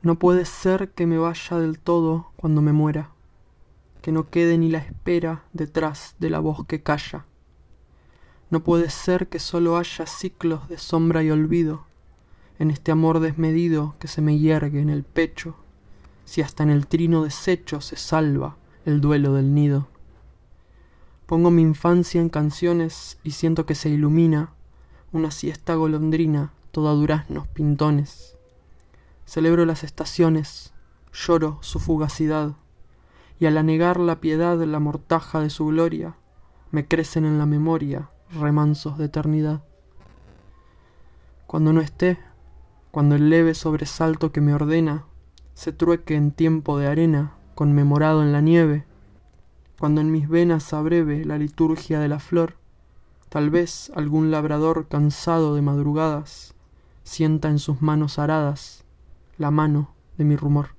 No puede ser que me vaya del todo cuando me muera, que no quede ni la espera detrás de la voz que calla. No puede ser que solo haya ciclos de sombra y olvido en este amor desmedido que se me hiergue en el pecho, si hasta en el trino deshecho se salva el duelo del nido. Pongo mi infancia en canciones y siento que se ilumina una siesta golondrina toda duraznos pintones. Celebro las estaciones, lloro su fugacidad, y al anegar la piedad la mortaja de su gloria, me crecen en la memoria remansos de eternidad. Cuando no esté, cuando el leve sobresalto que me ordena se trueque en tiempo de arena, conmemorado en la nieve, cuando en mis venas abreve la liturgia de la flor, tal vez algún labrador cansado de madrugadas sienta en sus manos aradas la mano de mi rumor.